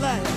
life.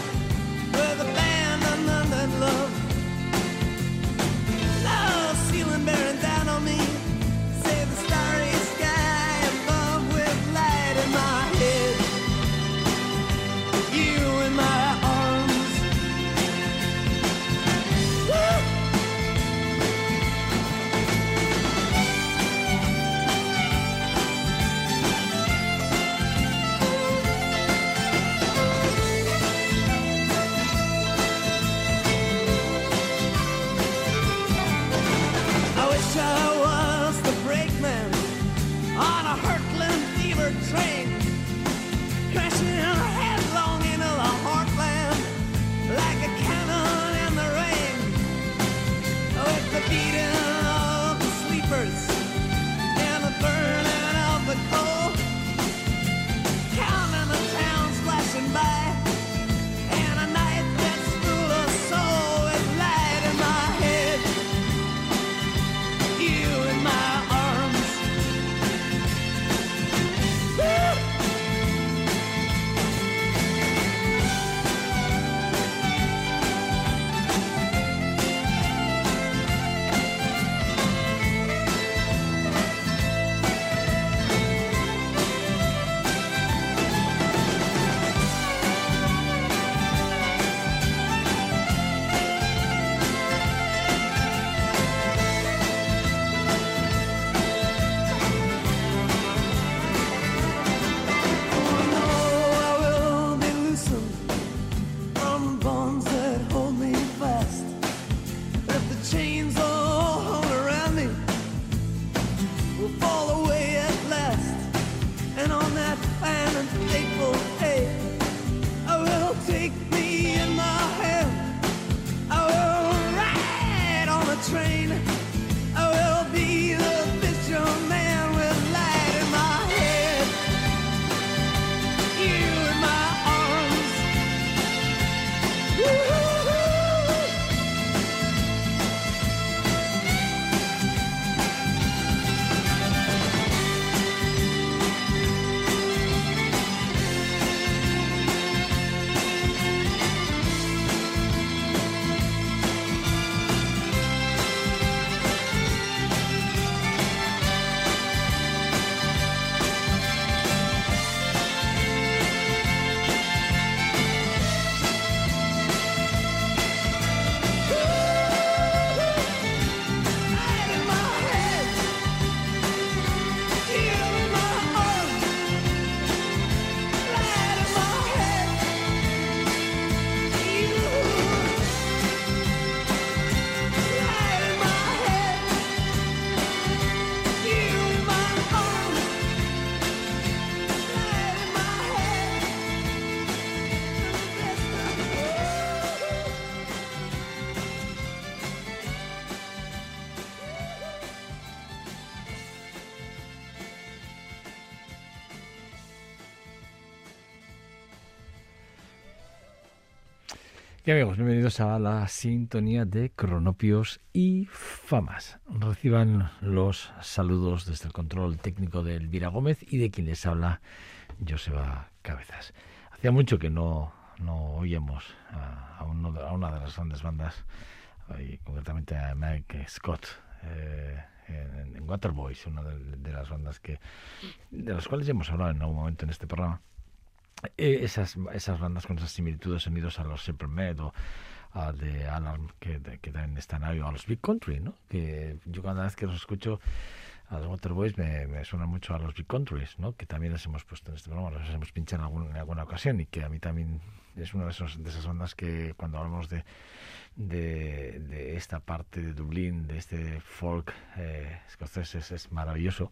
Y amigos, bienvenidos a la sintonía de Cronopios y Famas. Reciban los saludos desde el control técnico de Elvira Gómez y de quien les habla Joseba Cabezas. Hacía mucho que no, no oíamos a, una de las grandes bandas, concretamente a Mike Scott. Eh, en, Waterboys, una de, las bandas que de las cuales ya hemos hablado en algún momento en este programa eh, esas, esas bandas con esas similitudes sonidos a los Supermed o a de Alarm que, que también están ahí, a los Big Country, ¿no? Que yo cada vez que los escucho a los Waterboys me, me suenan mucho a los Big Countries, ¿no? que también les hemos puesto en este programa, los hemos pinchado en, en alguna ocasión y que a mí también es una de, esos, de esas bandas que cuando hablamos de, de, de, esta parte de Dublín, de este folk eh, escocés, es, es, maravilloso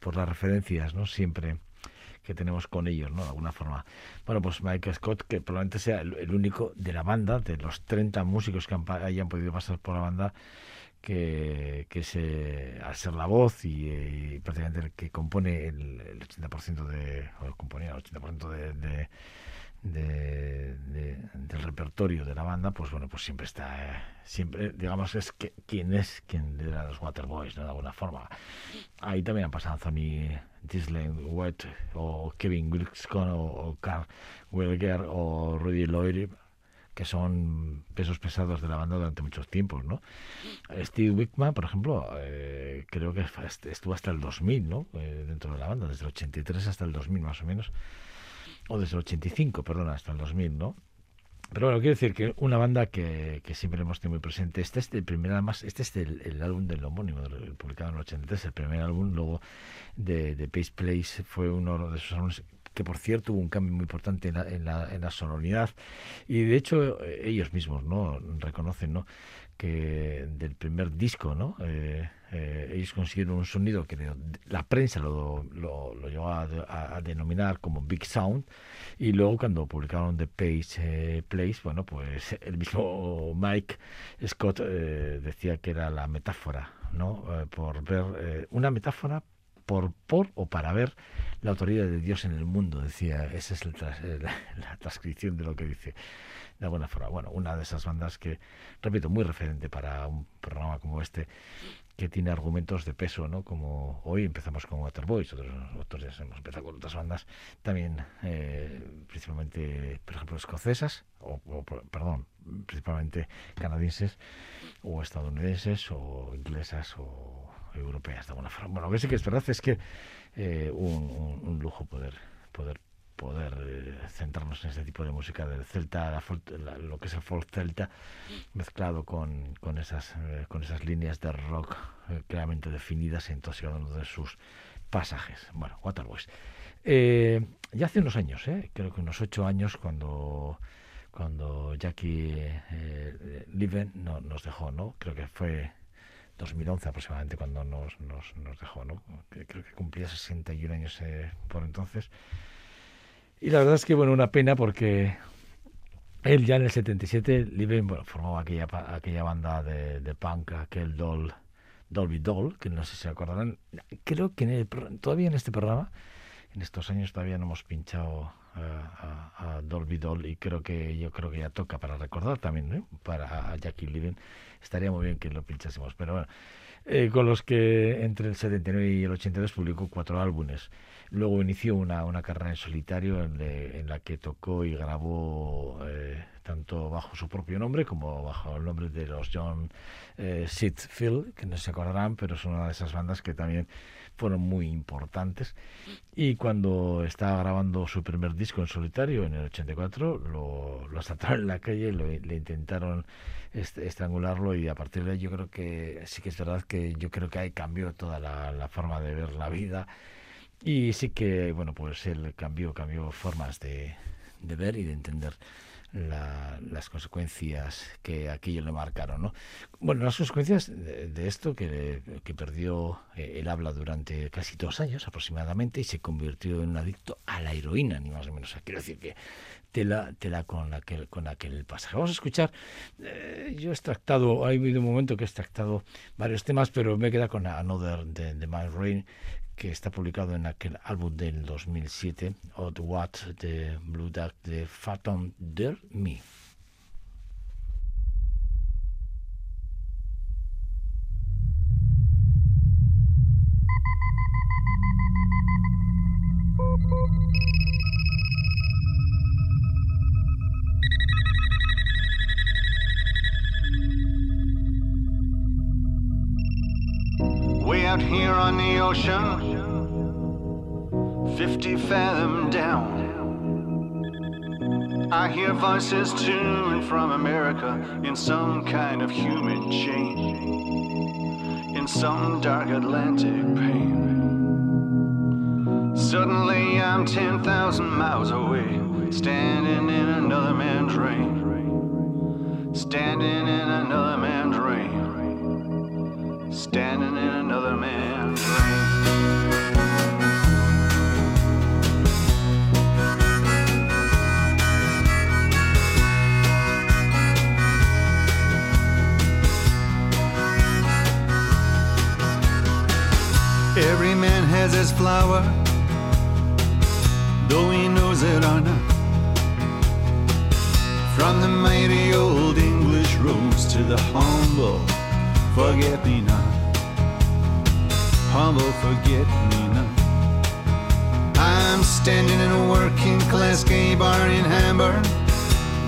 por las referencias, ¿no? Siempre que tenemos con ellos, ¿no? De alguna forma. Bueno, pues Mike Scott, que probablemente sea el, único de la banda, de los 30 músicos que han, hayan podido pasar por la banda, que, que se, al ser la voz y, y prácticamente el que compone el, el 80% de, o componía el 80% de, de de, de, del repertorio de la banda, pues bueno, pues siempre está, eh, siempre, digamos, es que quien es quien era los Waterboys, ¿no? De alguna forma. Ahí también han pasado Anthony Disley Wet, o Kevin Wilkescon, o, o Carl Wilger, o Rudy Lloyd, que son pesos pesados de la banda durante muchos tiempos, ¿no? Steve Wickman, por ejemplo, eh, creo que estuvo hasta el 2000, ¿no? Eh, dentro de la banda, desde el 83 hasta el 2000 más o menos o desde el 85, perdón, hasta el 2000, ¿no? Pero bueno, quiero decir que una banda que, siempre hemos tenido muy presente. Este es el primer, además, este es el, el álbum del homónimo, publicado en el 83, el primer álbum. Luego de, de Pace Place fue uno de esos álbumes que por cierto hubo un cambio muy importante en la, en la, en la sonoridad. Y de hecho, ellos mismos no reconocen ¿no? que del primer disco, ¿no? Eh, eh, ellos consiguieron un sonido que la prensa lo, lo, lo llegó a, a, a, denominar como Big Sound y luego cuando publicaron The Page eh, Place, bueno, pues el mismo Mike Scott eh, decía que era la metáfora, ¿no? Eh, por ver una metáfora por, por o para ver la autoridad de Dios en el mundo, decía, esa es la, la, la transcripción de lo que dice de alguna forma. Bueno, una de esas bandas que, repito, muy referente para un programa como este, que tiene argumentos de peso, ¿no? Como hoy empezamos con Waterboys, otros, otros días hemos empezado con otras bandas, también eh, principalmente, por ejemplo, escocesas, o, perdón, principalmente canadienses, o estadounidenses, o inglesas, o europeas, de alguna forma. Bueno, lo que sí que es verdad es que eh, un, un, un lujo poder poder poder eh, centrarnos en este tipo de música del celta, la, la, lo que es el folk celta, mezclado con, con, esas, eh, con esas líneas de rock eh, claramente definidas en todos de sus pasajes. Bueno, Waterboys. Eh, ya hace unos años, eh, creo que unos ocho años, cuando, cuando Jackie eh, Liven no, nos dejó, ¿no? Creo que fue 2011 aproximadamente cuando nos, nos, nos dejó, ¿no? Creo que cumplía 61 años por entonces. Y la verdad es que, bueno, una pena porque él ya en el 77, Liven, bueno, formó aquella, aquella banda de, de punk, aquel Doll, Dolby Doll, que no sé si se acordarán. Creo que en el, todavía en este programa, en estos años todavía no hemos pinchado uh, a, a, Dolby Doll y creo que yo creo que ya toca para recordar también, ¿no? Para a Jackie Liven. Estaría muy bien que lo pinchásemos, pero bueno. Eh, con los que entre el 79 y el 82 publicó cuatro álbumes. Luego inició una, una carrera en solitario en, le, en, la que tocó y grabó eh, tanto bajo su propio nombre como bajo el nombre de los John eh, Sitfield, que no se acordarán, pero es una de esas bandas que también fueron muy importantes. Y cuando estaba grabando su primer disco en solitario, en el 84, lo, lo asaltaron en la calle, lo, le intentaron est estrangularlo y a partir de ahí yo creo que sí que es verdad que yo creo que ahí cambió toda la, la forma de ver la vida. Y sí que, bueno, pues él cambió, cambió formas de, de ver y de entender la, las consecuencias que aquello le marcaron. ¿no? Bueno, las consecuencias de, esto, que, que perdió eh, el habla durante casi dos años aproximadamente y se convirtió en un adicto a la heroína, ni más o menos. Quiero decir que tela, tela con, aquel, con aquel pasaje. Vamos a escuchar, eh, yo he extractado, ha habido un momento que he extractado varios temas, pero me queda con Another de, de My Rain, que está publicado en aquel álbum del 2007, Odd What de Blue Duck de Phantom Der Me. Out here on the ocean, 50 fathom down. I hear voices to and from America in some kind of human chain. In some dark Atlantic pain. Suddenly I'm 10,000 miles away, standing in another man's rain. Standing in another man's rain. Standing has his flower, though he knows it or not. From the mighty old English rose to the humble forget me not. Humble forget me not. I'm standing in a working class gay bar in Hamburg,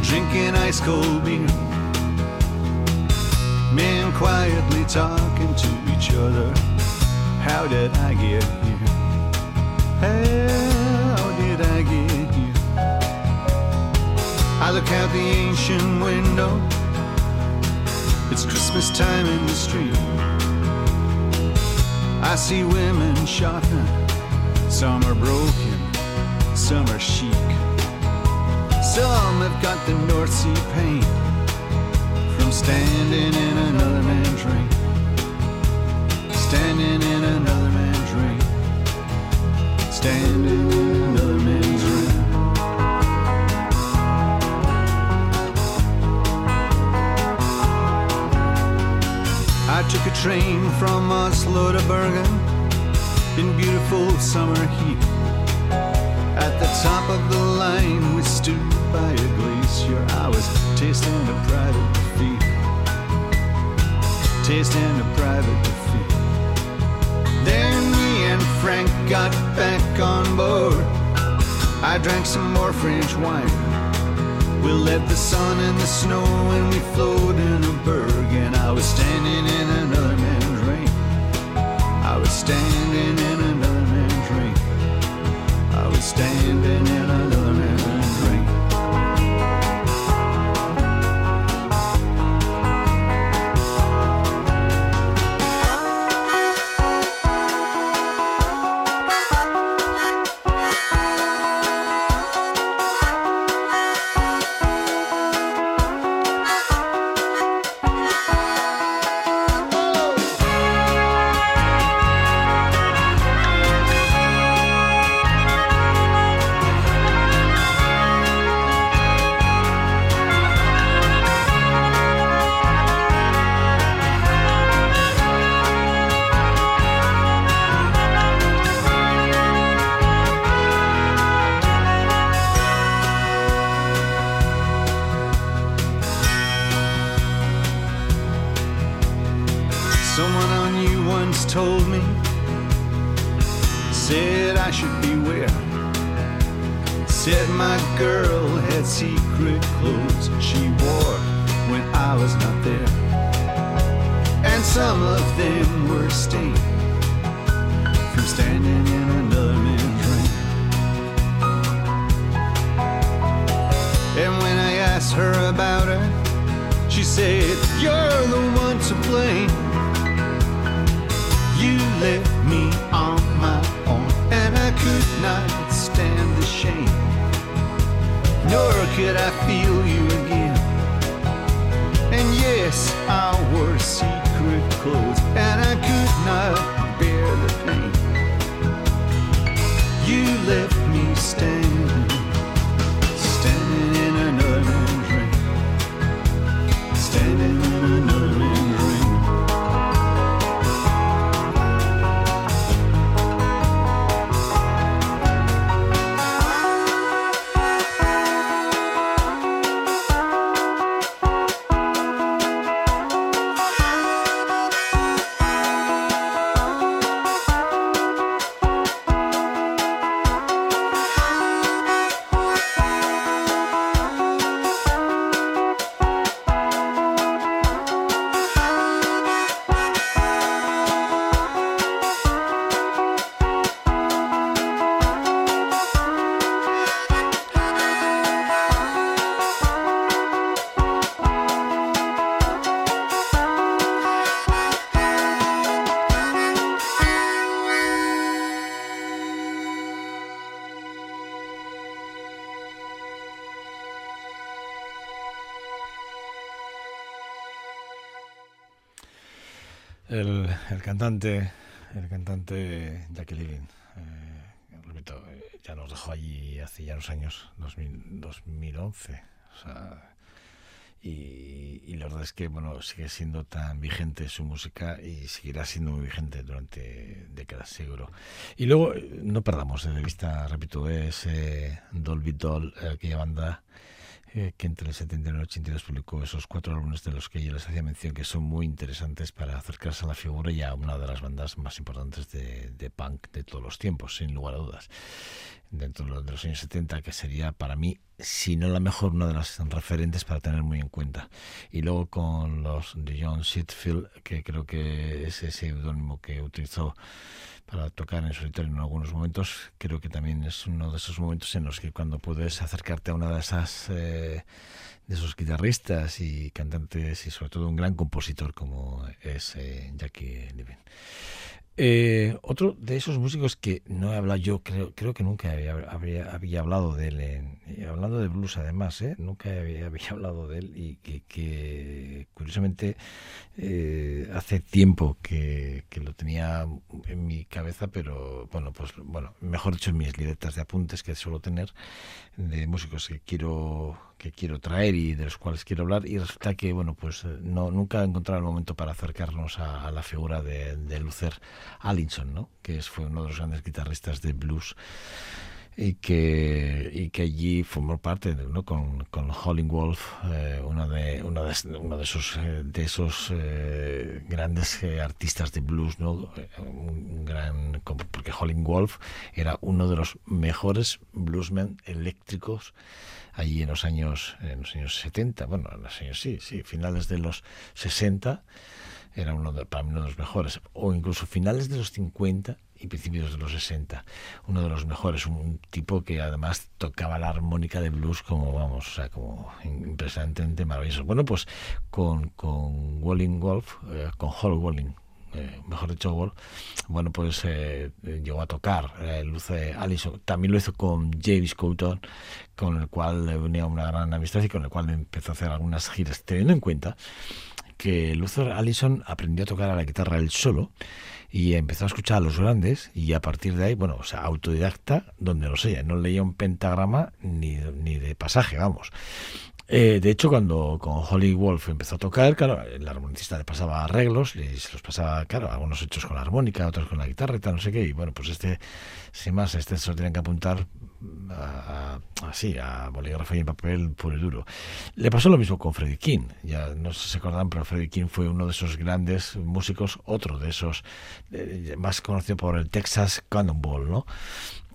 drinking ice cold beer. Men quietly talking to each other. How did I get here? How did I get here? I look out the ancient window. It's Christmas time in the street. I see women shopping. Some are broken, some are chic. Some have got the North Sea pain from standing in another man's rain standing in another man's rain, standing in another man's rain. I took a train from Oslo to Bergen in beautiful summer heat. At the top of the line, we stood by a glacier. I was tasting pride of defeat, tasting the private defeat. Frank got back on board. I drank some more French wine. We left the sun and the snow and we flowed in a berg. And I was standing in another man's rain. I was standing in another man's rain. I was standing in another her about her, she said, You're the one to blame. You left me on my own, and I could not stand the shame. Nor could I feel you again. And yes, I wore secret clothes, and I could not bear the pain. You left me standing standing el cantante Jackie Living, eh, repito, eh, ya nos dejó allí hace ya unos años, 2000, 2011. O sea, y, y, la verdad es que bueno sigue siendo tan vigente su música y seguirá siendo muy vigente durante décadas seguro y luego eh, no perdamos de vista repito ese Dolby Doll aquella banda eh, que entre el 79 y el 82 publicó esos cuatro álbumes de los que yo les hacía mención que son muy interesantes para acercarse a la figura y a una de las bandas más importantes de, de punk de todos los tiempos, sin lugar a dudas dentro de los años 70, que sería para mí, si no la mejor, una de las referentes para tener muy en cuenta. Y luego con los de John Sitfield, que creo que es ese seudónimo que utilizó para tocar en solitario en algunos momentos, creo que también es uno de esos momentos en los que cuando puedes acercarte a una de esas eh, de esos guitarristas y cantantes y sobre todo un gran compositor como es eh, Jackie Levin. Eh, otro de esos músicos que no he hablado yo, creo, creo que nunca había, hablado de él, en, hablando de blues además, ¿eh? nunca había, había, hablado de él y que, que curiosamente eh, hace tiempo que, que, lo tenía en mi cabeza, pero bueno, pues bueno, mejor dicho en mis libretas de apuntes que suelo tener de músicos que quiero que quiero traer y de los cuales quiero hablar y resulta que bueno pues no nunca he encontrado el momento para acercarnos a, la figura de, de Luther Allinson, ¿no? que fue uno de los grandes guitarristas de blues y que, y que allí formó parte ¿no? con, con Howling Wolf, eh, uno, de, uno, de, uno de esos, de esos eh, grandes eh, artistas de blues, ¿no? un gran, porque Howling Wolf era uno de los mejores bluesmen eléctricos allí en los años en los años 70, bueno, en los años sí, sí, finales de los 60 era uno de, para mí uno de los mejores, o incluso finales de los 50 y principios de los 60, uno de los mejores, un tipo que además tocaba la armónica de blues como, vamos, o sea, como impresionantemente maravilloso. Bueno, pues con, con Walling Wolf, eh, con Hall Walling, eh, mejor dicho, Wolf, bueno, pues eh, llegó a tocar eh, Luce Allison. También lo hizo con James Couton, con el cual le unía una gran amistad y con el cual empezó a hacer algunas giras, teniendo en cuenta que Luther Allison aprendió a tocar a la guitarra él solo y empezó a escuchar a los grandes y a partir de ahí, bueno, o sea, autodidacta, donde lo sé, no leía un pentagrama ni, ni de pasaje, vamos. Eh, de hecho, cuando con Holly Wolf empezó a tocar, claro, el armonicista le pasaba arreglos y se los pasaba, claro, algunos hechos con la armónica, otros con la guitarra no sé qué. Y bueno, pues este, sin más, este se lo tienen que apuntar así, a, bolígrafo y en papel puro y duro. Le pasó lo mismo con Freddie King. Ya no sé si se acuerdan, pero Freddie King fue uno de esos grandes músicos, otro de esos, eh, más conocido por el Texas Cannonball, ¿no?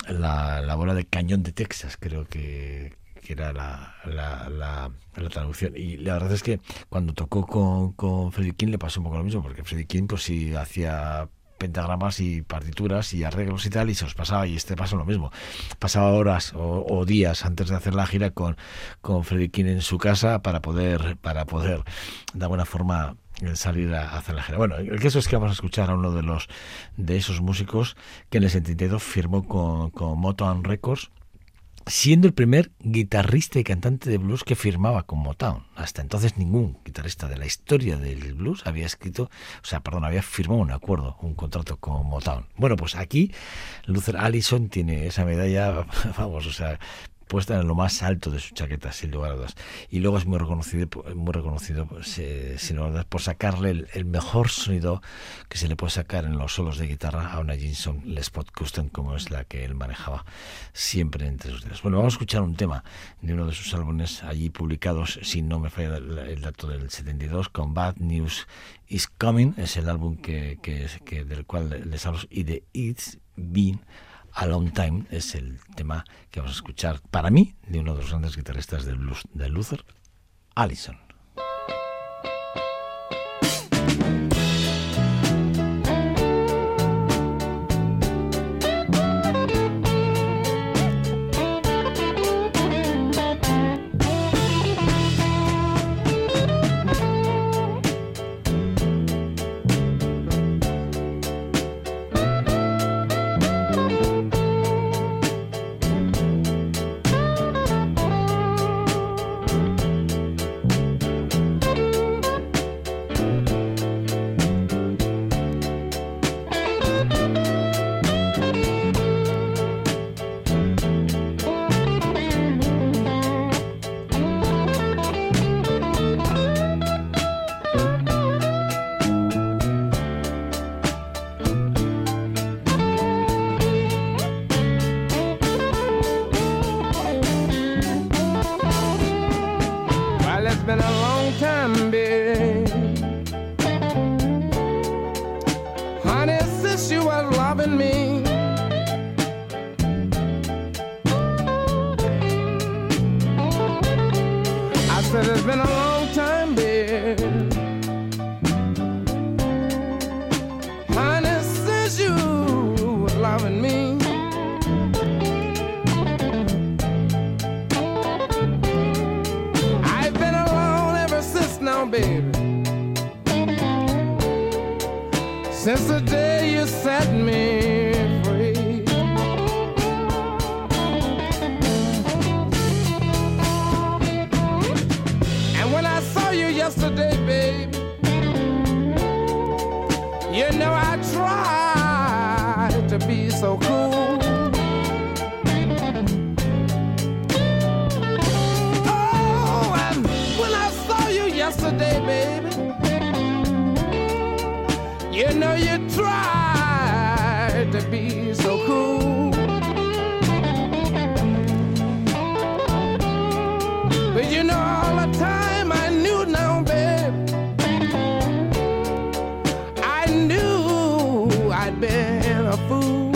La, la bola de cañón de Texas, creo que que era la, la, la, la, traducción. Y la verdad es que cuando tocó con, con Freddie King le pasó un poco lo mismo, porque Freddie King pues sí hacía pentagramas y partituras y arreglos y tal y se los pasaba y este pasó lo mismo pasaba horas o, o, días antes de hacer la gira con con Freddie King en su casa para poder para poder de alguna forma salir a hacer la gira. Bueno, el caso es que vamos a escuchar a uno de los de esos músicos que en el 72 firmó con, con Motown Records siendo el primer guitarrista y cantante de blues que firmaba con Motown. Hasta entonces ningún guitarrista de la historia del blues había escrito, o sea, perdón, había firmado un acuerdo, un contrato con Motown. Bueno, pues aquí Luther Allison tiene esa medalla, vamos, o sea, puesta en lo más alto de su chaqueta, sin lugar a dudas. Y luego es muy reconocido, muy reconocido eh, sin lugar a dudas, por sacarle el, el, mejor sonido que se le puede sacar en los solos de guitarra a una Gibson Les Pot Custom, como es la que él manejaba siempre entre sus dedos. Bueno, vamos a escuchar un tema de uno de sus álbumes allí publicados, si no me falla el, el dato del 72, con Bad News Is Coming, es el álbum que, que, que del cual les hablo, y de It's Been a Long Time es el tema que vamos a escuchar para mí de uno de los grandes guitarristas del blues de Luther, Allison. fool.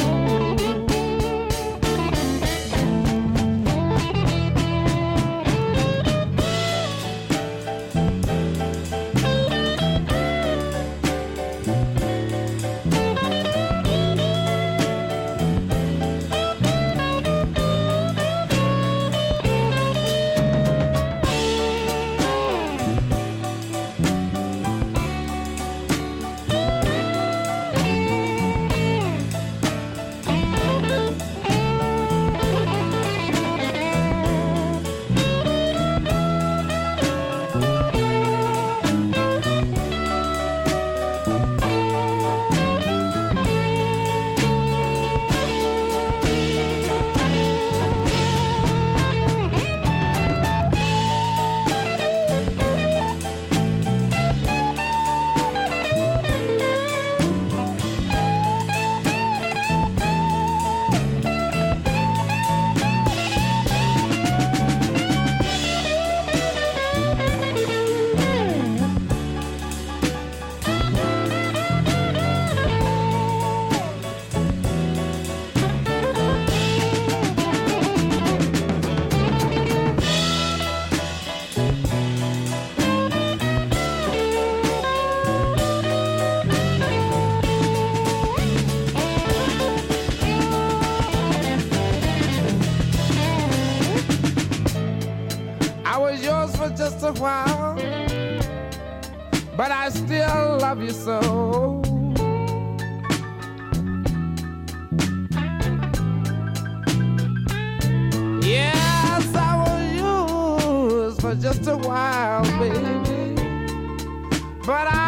your soul. Yes, I was yours for just a while, baby. But I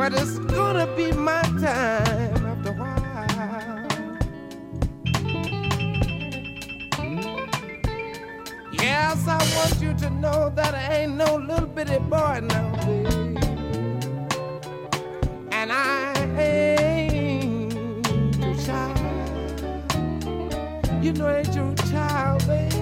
but it's gonna be my time after a while. Yes, I want you to know that I ain't no little bitty boy now, baby. And I ain't your child. You know I ain't your child, baby.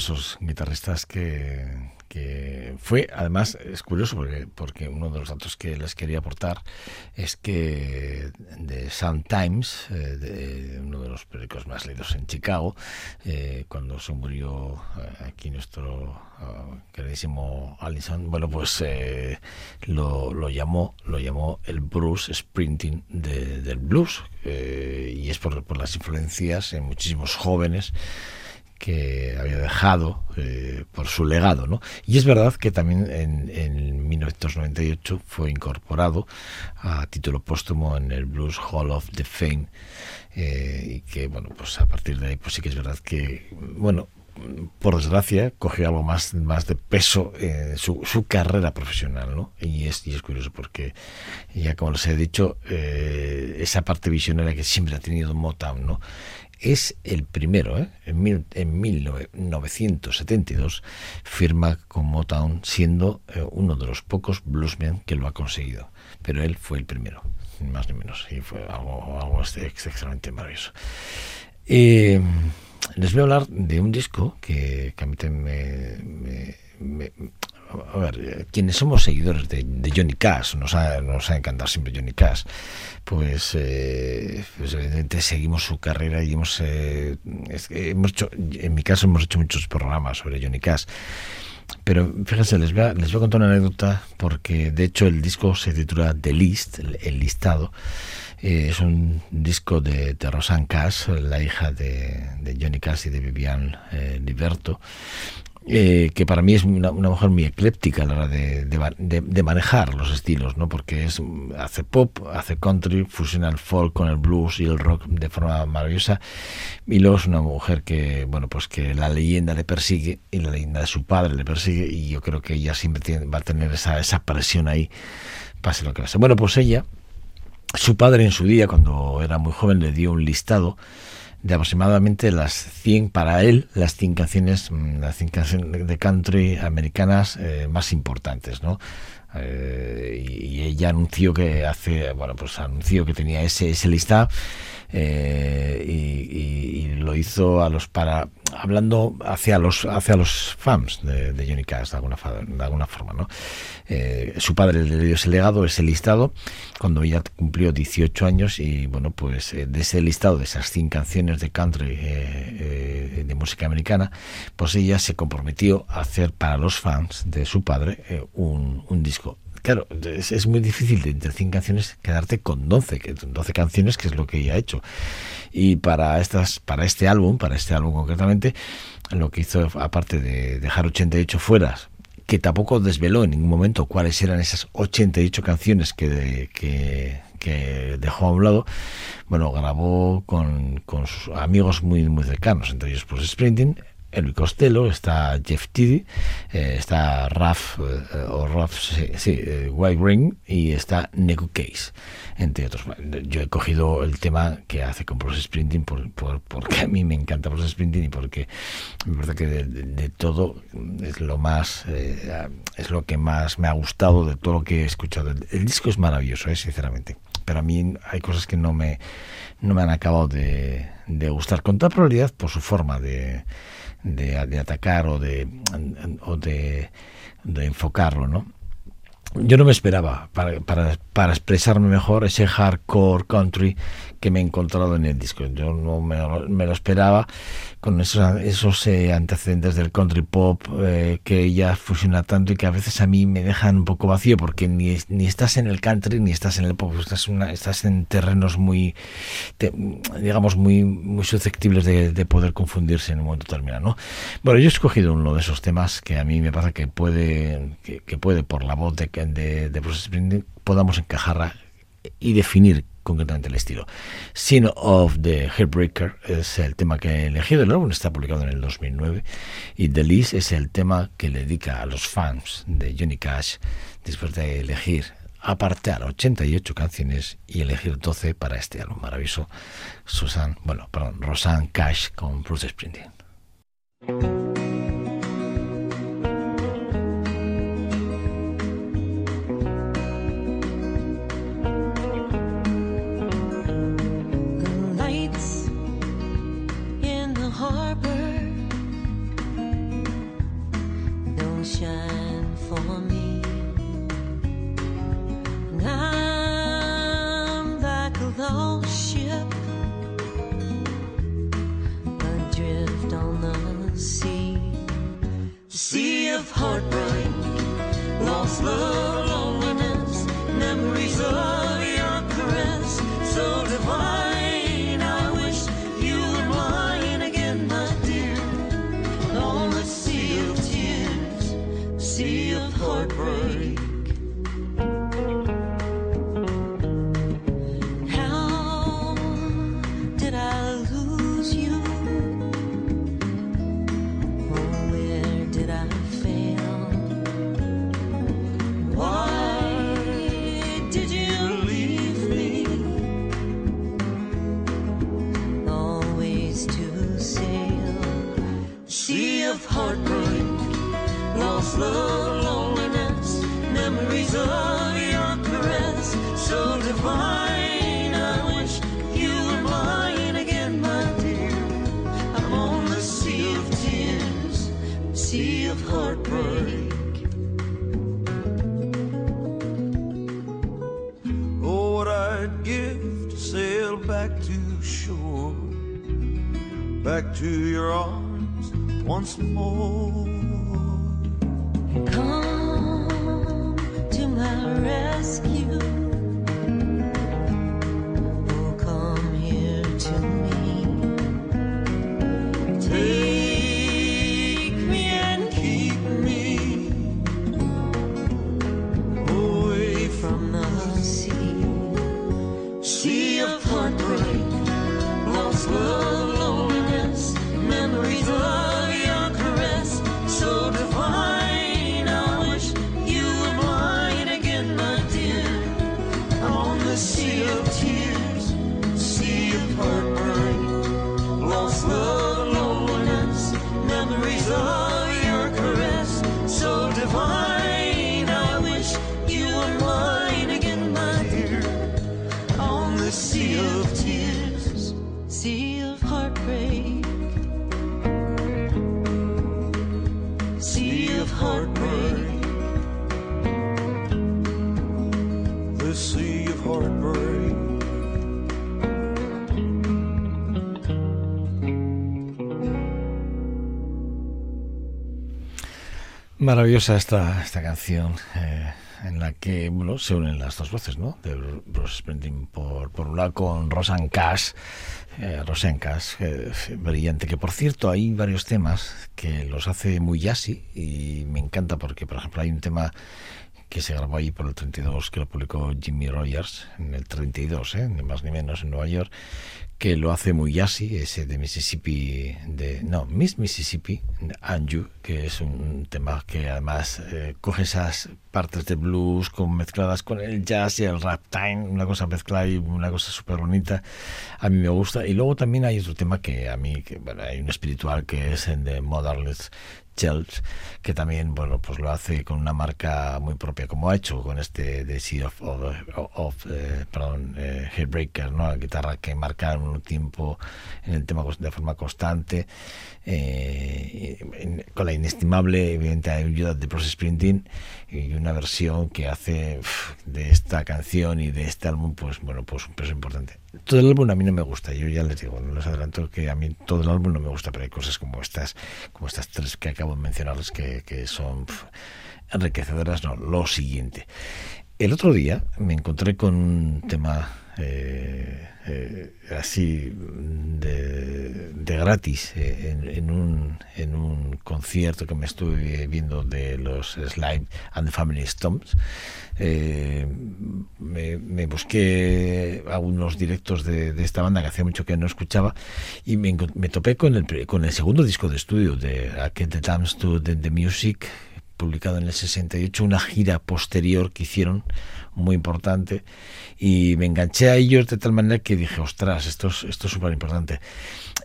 Esos guitarristas que, que fue, además, es curioso porque, porque uno de los datos que les quería aportar es que de Sun Times, eh, de uno de los periódicos más leídos en Chicago, eh, cuando se murió eh, aquí nuestro queridísimo Allison, bueno, pues lo, lo, llamó lo llamó el Bruce Sprinting del blues y es por, por las influencias en muchísimos jóvenes que había dejado eh, por su legado. ¿no? Y es verdad que también en, en, 1998 fue incorporado a título póstumo en el Blues Hall of the Fame eh, y que, bueno, pues a partir de ahí pues sí que es verdad que, bueno, por desgracia, cogió algo más, más de peso en su, su, carrera profesional, ¿no? Y es, y es curioso porque, ya como les he dicho, eh, esa parte visionaria que siempre ha tenido Motown, ¿no? Es el primero, ¿eh? en, mil, en 1972 firma con Motown siendo eh, uno de los pocos bluesmen que lo ha conseguido, pero él fue el primero, más ni menos, y fue algo, algo extremadamente maravilloso. Eh, les voy a hablar de un disco que, a mí me, a ver, quienes somos seguidores de, Johnny Cash, nos ha, nos ha encantado siempre Johnny Cash, pues, eh, pues evidentemente seguimos su carrera y hemos, eh, hemos hecho, en mi caso hemos hecho muchos programas sobre Johnny Cash. Pero fíjense, les voy, a, les voy a contar una anécdota porque de hecho el disco se titula The List, el, listado. Eh, es un disco de, de Rosanne Cash, la hija de, de Johnny Cash y de Vivian Liberto. Eh, que para mí es una, mujer muy ecléptica a la hora de, de, manejar los estilos, ¿no? porque es, hace pop, hace country, fusiona el folk con el blues y el rock de forma maravillosa, y luego es una mujer que, bueno, pues que la leyenda le persigue y la leyenda de su padre le persigue, y yo creo que ella siempre tiene, va a tener esa, esa presión ahí, pase lo que pase. Bueno, pues ella, su padre en su día, cuando era muy joven, le dio un listado de aproximadamente las 100 para él, las 100 canciones, mm, las 100 canciones de country americanas eh, más importantes, ¿no? Eh, y, ella anunció que hace, bueno, pues anunció que tenía ese, ese listado eh, y, lo hizo a los para hablando hacia los hacia los fans de, Johnny Cash de alguna, de alguna forma no eh, su padre le dio ese legado ese listado cuando ella cumplió 18 años y bueno pues de ese listado de esas 100 canciones de country de música americana pues ella se comprometió a hacer para los fans de su padre un, un disco claro, es, muy difícil de entre 100 canciones quedarte con 12, que 12 canciones, que es lo que ella ha hecho. Y para estas, para este álbum, para este álbum concretamente, lo que hizo, aparte de dejar 88 fuera, que tampoco desveló en ningún momento cuáles eran esas 88 canciones que, que, que dejó a un lado, bueno, grabó con, con sus amigos muy, muy cercanos, entre ellos pues Sprinting, el Costello, está Jeff Tiddy, eh, está Raf, eh, o Raf, sí, eh, White Ring, y está Neko Case, entre otros. Yo he cogido el tema que hace con Bruce Sprinting por, porque a mí me encanta Bruce Sprinting y porque me parece que de, todo es lo más, es lo que más me ha gustado de todo lo que he escuchado. El, disco es maravilloso, sinceramente, pero a mí hay cosas que no me, no me han acabado de, gustar, con toda probabilidad por su forma de de, de atacar o de, o de, de enfocarlo, ¿no? yo no me esperaba para, para, para, expresarme mejor ese hardcore country que me he encontrado en el disco. Yo no me, me lo esperaba con esos, esos eh, antecedentes del country pop eh, que ya fusiona tanto y que a veces a mí me dejan un poco vacío porque ni, ni estás en el country ni estás en el pop, estás, una, estás en terrenos muy, digamos, muy, muy susceptibles de, de, poder confundirse en un momento determinado. ¿no? Bueno, yo he escogido uno de esos temas que a mí me pasa que puede, que, que puede por la voz de, de, de Bruce Springsteen, podamos encajar y definir concretamente el estilo. Sin of the Heartbreaker es el tema que he elegido. El álbum está publicado en el 2009 y The List es el tema que le dedica a los fans de Johnny Cash después de elegir apartar 88 canciones y elegir 12 para este álbum maravilloso. Susan, bueno, perdón, Rosanne Cash con Bruce Springsteen. Of heartbreak, lost love, to your arms once more. Come to my rescue. Oh, come here to me. Take me and keep me away from the sea. Sea of heartbreak, lost love, Maravillosa esta, esta canción eh, en la que bueno, se unen las dos voces, ¿no? De Bruce Springsteen por, por un lado con Rosanne Cash, eh, Rosanne Cash, brillante, que por cierto hay varios temas que los hace muy jazzy y me encanta porque, por ejemplo, hay un tema que se grabó ahí por el 32, que lo publicó Jimmy Rogers en el 32, ¿eh? ni más ni menos en Nueva York, que lo hace muy jazzy, ese de Mississippi, de no, Miss Mississippi, and You, que es un tema que además eh, coge esas partes de blues con, mezcladas con el jazz y el rap time, una cosa mezclada y una cosa súper bonita, a mí me gusta. Y luego también hay otro tema que a mí, que, bueno, hay un espiritual que es en The Motherless Chels, que también bueno pues lo hace con una marca muy propia como ha hecho con este de Sea of, of, of eh, eh, Headbreaker no la guitarra que marca un tiempo en el tema de forma constante eh, con la inestimable evidente ayuda de Bruce Springsteen y una versión que hace de esta canción y de este álbum pues bueno pues un peso importante todo el álbum a mí no me gusta yo ya les digo les adelanto que a mí todo el álbum no me gusta pero hay cosas como estas como estas tres que acabo de mencionarles que, que son enriquecedoras no lo siguiente. El otro día me encontré con un tema eh, eh, así de, gratis eh, en, un, en un concierto que me estuve viendo de los Slime and the Family Stones. Eh, me, me, busqué algunos directos de, esta banda que hacía mucho que no escuchaba y me, me topé con el, con el segundo disco de estudio de At the Times to the, the Music publicado en el 68, una gira posterior que hicieron muy importante y me enganché a ellos de tal manera que dije, ostras, esto es esto es súper importante.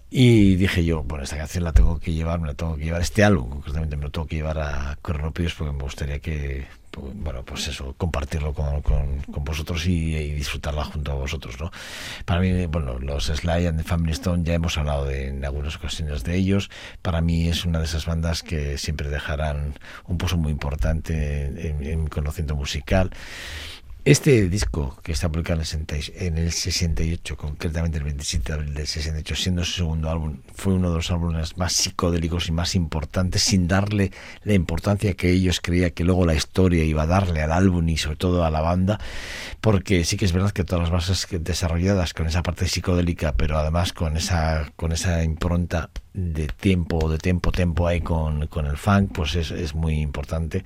Y dije yo, bueno, esta canción la tengo que llevar, me la tengo que llevar, este álbum concretamente me lo tengo que llevar a Cronopios porque me gustaría que bueno, pues eso, compartirlo con, con, vosotros y, disfrutarla junto a vosotros, ¿no? Para mí, bueno, los Sly and Family Stone ya hemos hablado de, en algunas ocasiones de ellos. Para mí es una de esas bandas que siempre dejarán un pozo muy importante en, en mi conocimiento musical. Este disco, que está publicado en el 68, concretamente el 27 de abril del 68, siendo su segundo álbum, fue uno de los álbumes más psicodélicos y más importantes, sin darle la importancia que ellos creían que luego la historia iba a darle al álbum y sobre todo a la banda, porque sí que es verdad que todas las bases desarrolladas con esa parte psicodélica, pero además con esa, con esa impronta de tiempo, de tiempo, tiempo ahí con, con el funk, pues es, es muy importante.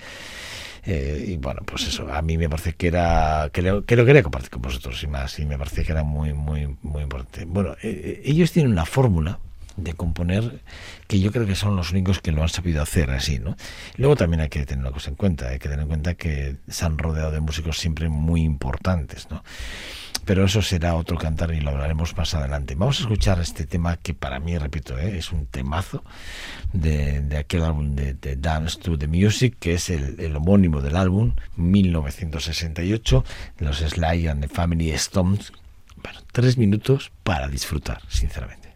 Eh, y bueno, pues eso, a mí me parece que era que lo, que lo quería compartir con vosotros y más, y me parece que era muy, muy, muy importante. Bueno, eh, ellos tienen una fórmula de componer que yo creo que son los únicos que lo han sabido hacer así, ¿no? Luego también hay que tener una cosa en cuenta, hay que tener en cuenta que se han rodeado de músicos siempre muy importantes, ¿no? Pero eso será otro cantar y lo hablaremos más adelante. Vamos a escuchar este tema que para mí, repito, ¿eh? es un temazo de, de aquel álbum de, de, Dance to the Music, que es el, el, homónimo del álbum, 1968, los Sly and the Family Stones. Bueno, tres minutos para disfrutar, sinceramente.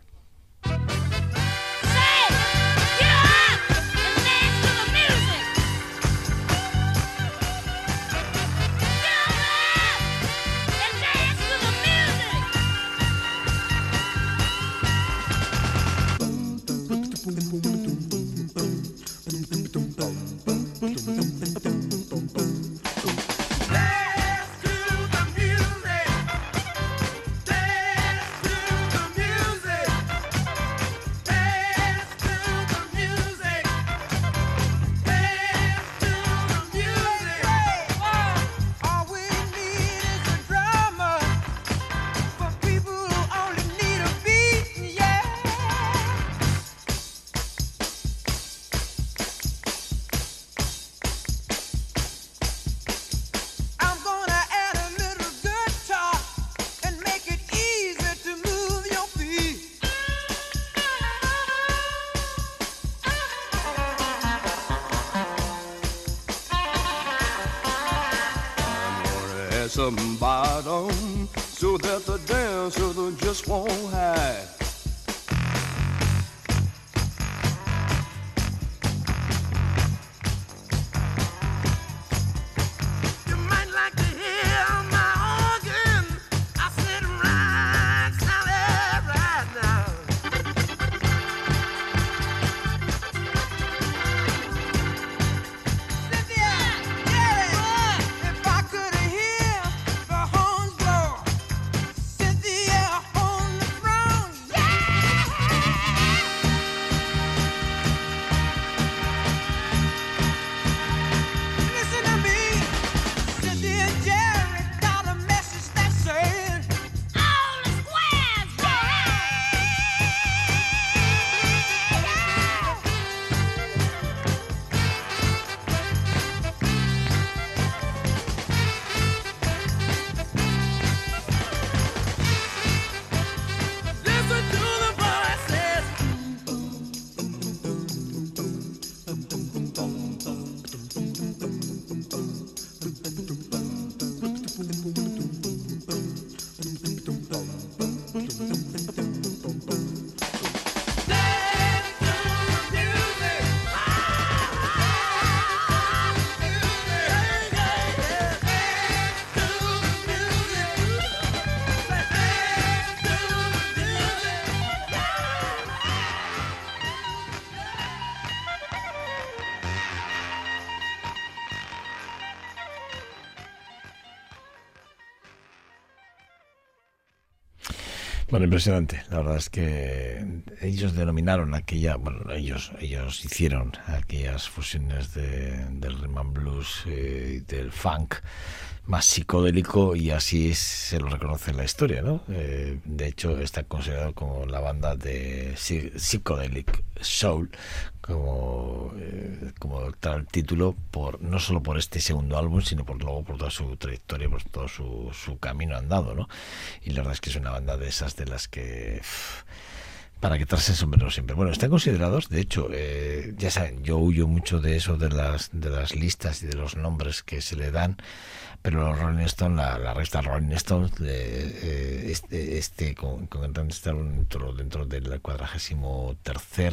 Bottom so that the dancer just won't Impresionante. La verdad es que ellos denominaron aquella, bueno, ellos, ellos hicieron aquellas fusiones de, del rhythm blues eh, y del funk más psicodélico y así se lo reconoce en la historia, ¿no? Eh, de hecho, está considerado como la banda de psy- psychedelic soul, como, eh, como tal título, por no solo por este segundo álbum, sino por luego por toda su trayectoria, por todo su, camino andado, ¿no? Y la verdad es que es una banda de esas de las que... para quitarse el sombrero siempre. Bueno, están considerados, de hecho, eh, ya saben, yo huyo mucho de eso, de las, de las listas y de los nombres que se le dan, pero los Rolling Stones, la, la revista Rolling Stones, eh, eh, este, este con, con dentro, dentro del cuadragésimo tercer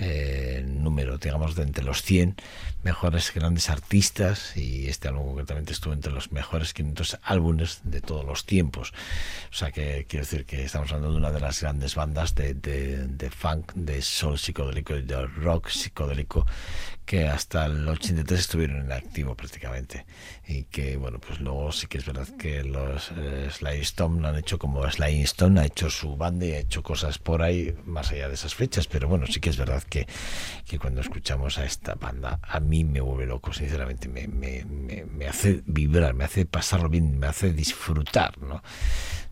eh, número, digamos, de entre los 100 mejores grandes artistas y este álbum concretamente estuvo entre los mejores 500 álbumes de todos los tiempos. O sea que quiero decir que estamos hablando de una de las grandes bandas de, de, de funk, de soul psicodélico y de rock psicodélico que hasta el 83 estuvieron en activo prácticamente. Y que bueno pues luego sí que es verdad que los eh, Sly Stone han hecho como Sly Stone ha hecho su banda y ha hecho cosas por ahí más allá de esas fechas. Pero bueno sí que es verdad que, que cuando escuchamos a esta banda a mí me vuelve loco sinceramente. Me, me, me, me hace vibrar me hace pasarlo bien me hace disfrutar ¿no?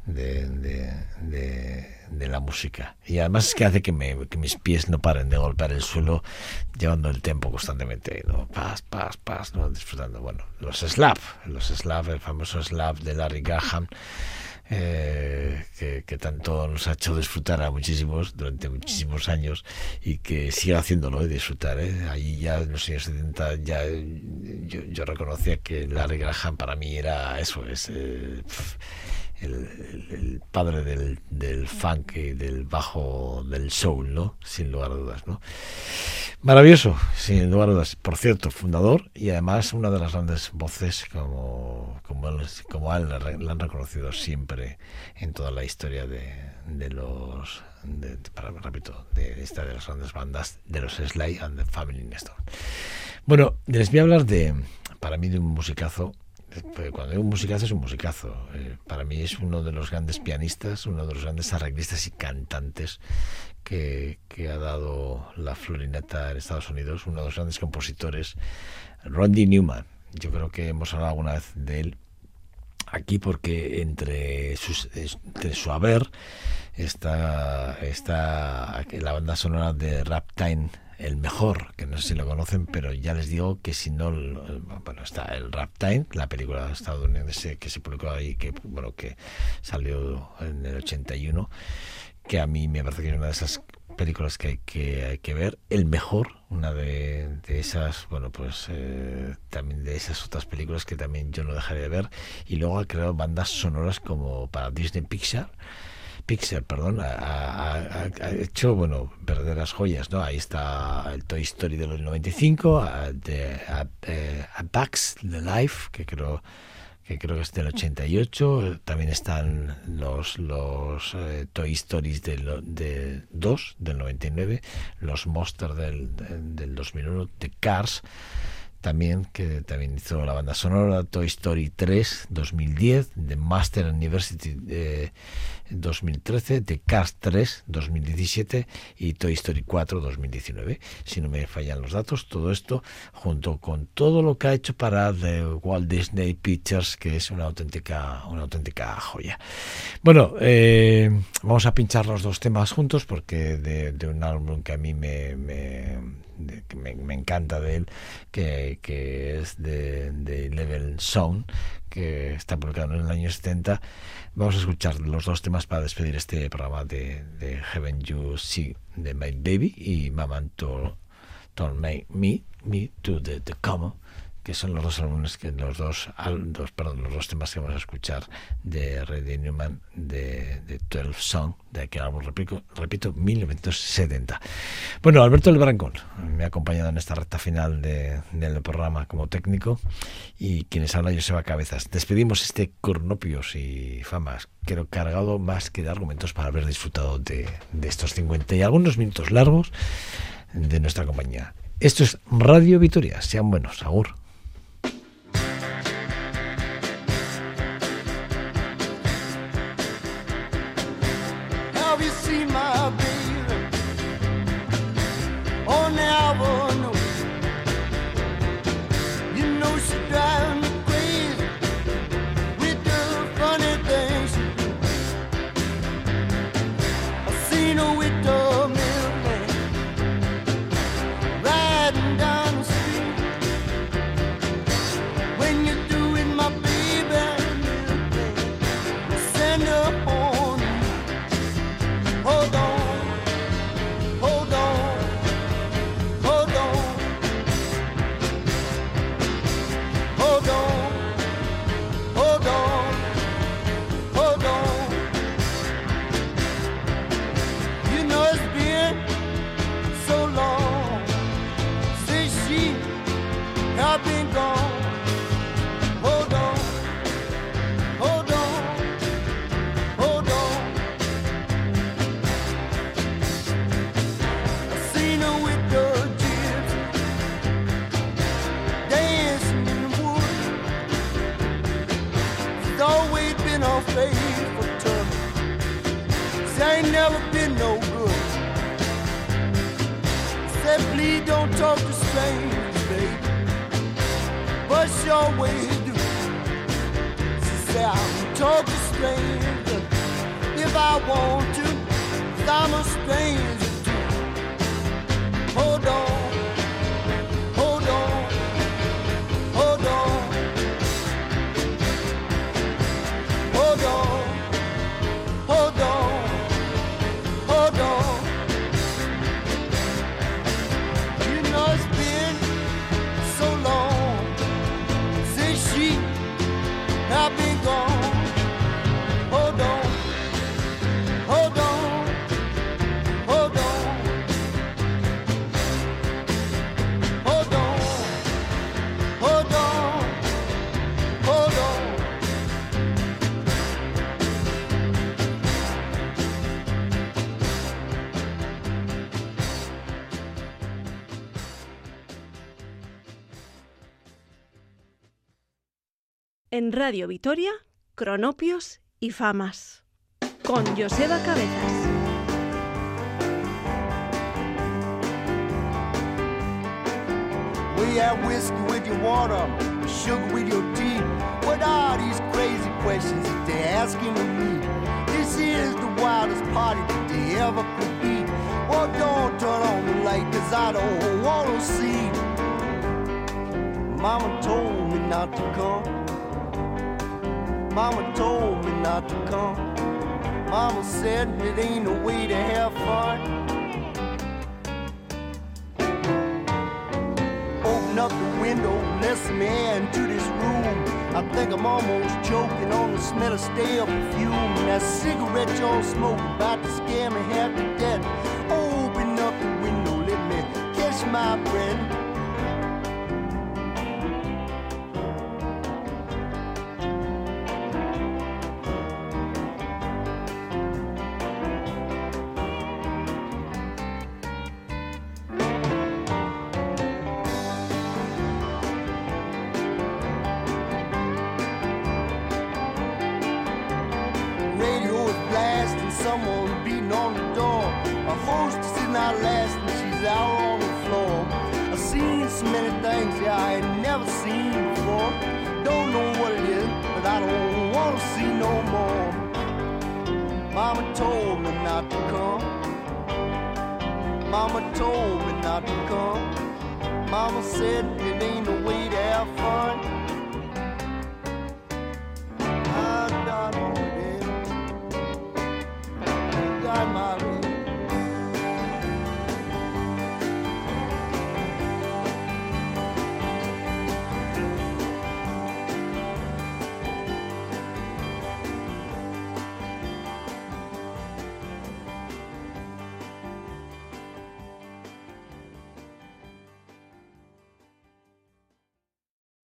De, de, de, de, la música. Y además es que hace que, me, que, mis pies no paren de golpear el suelo llevando el tempo constantemente, ¿no? Pas, pas, pas, ¿no? Disfrutando. Bueno, los slap, los slap, el famoso slap de Larry Graham. Eh, que, que, tanto nos ha hecho disfrutar a muchísimos durante muchísimos años y que sigue haciéndolo y disfrutar. ¿eh? Ahí ya en los años 70 ya yo, yo reconocía que Larry Graham para mí era eso, es... Eh, el, padre del, del funk y del bajo del soul, ¿no? Sin lugar a dudas, ¿no? Maravilloso, sin lugar a dudas. Por cierto, fundador y además una de las grandes voces como, como, él, como la han reconocido siempre en toda la historia de, de los, para, repito, de esta de las grandes bandas de los Sly and the Family Stone. Bueno, les voy a hablar de, para mí, de un musicazo cuando digo un musicazo es un musicazo. Eh, para mí es uno de los grandes pianistas, uno de los grandes arreglistas y cantantes que, que, ha dado la florineta en Estados Unidos, uno de los grandes compositores, Randy Newman. Yo creo que hemos hablado alguna vez de él aquí porque entre, sus, su haber está, está la banda sonora de Raptime el mejor, que no sé si lo conocen, pero ya les digo que si no, bueno, está el Rap Time, la película estadounidense que se publicó ahí, que bueno, que salió en el 81, que a mí me parece que es una de esas películas que hay que, hay que ver, el mejor, una de, de esas, bueno, pues eh, también de esas otras películas que también yo no dejaré de ver, y luego ha creado bandas sonoras como para Disney Pixar, Pixar, perdón, ha, hecho, bueno, verdaderas joyas, ¿no? Ahí está el Toy Story de los 95, a, eh, the Life, que creo que creo que es del 88, también están los los eh, Toy Stories del de 2 del 99, los Monsters del, del, del 2001, de Cars también, que también hizo la banda sonora, Toy Story 3, 2010, The Master University eh, 2013, The Cars 3, 2017 y Toy Story 4, 2019. Si no me fallan los datos, todo esto junto con todo lo que ha hecho para The Walt Disney Pictures, que es una auténtica, una auténtica joya. Bueno, eh, vamos a pinchar los dos temas juntos porque de, un álbum que a mí me, me, me, encanta de él, que, que es de, de Level Sound, que está publicado en el año 70. Vamos a escuchar los dos temas para despedir este programa de, de Heaven You See de My Baby y Mama Told, told Me, Me, Me to the, the Common que son los dos álbumes que los dos, dos perdón los dos temas que vamos a escuchar de Reddy Newman de, de 12 Song de aquel álbum repito, repito 1970 bueno Alberto del Brancón me ha acompañado en esta recta final de, del programa como técnico y quienes habla Joseba Cabezas despedimos este Cornopios y Famas creo cargado más que de argumentos para haber disfrutado de, de estos 50 y algunos minutos largos de nuestra compañía esto es Radio Vitoria. Sean buenos. Agur. Never been no good. Said, please don't talk to strangers, baby. But your way you do. She said, I'll talk to strangers if I want to. i I'm a stranger too. Hold on. En Radio Vitoria, Cronopios y Famas. Con Joseba Cabezas. We have whiskey with your water, sugar with your tea. What are these crazy questions that they're asking of me? This is the wildest party that they ever could be. Well, don't turn on the light, cause I don't wanna see. Mama told me not to come. Mama told me not to come. Mama said it ain't a way to have fun. Open up the window, let some air into this room. I think I'm almost choking on the smell of stale perfume. That cigarette y'all smoke about to scare me half to death. Open up the window, let me catch my breath.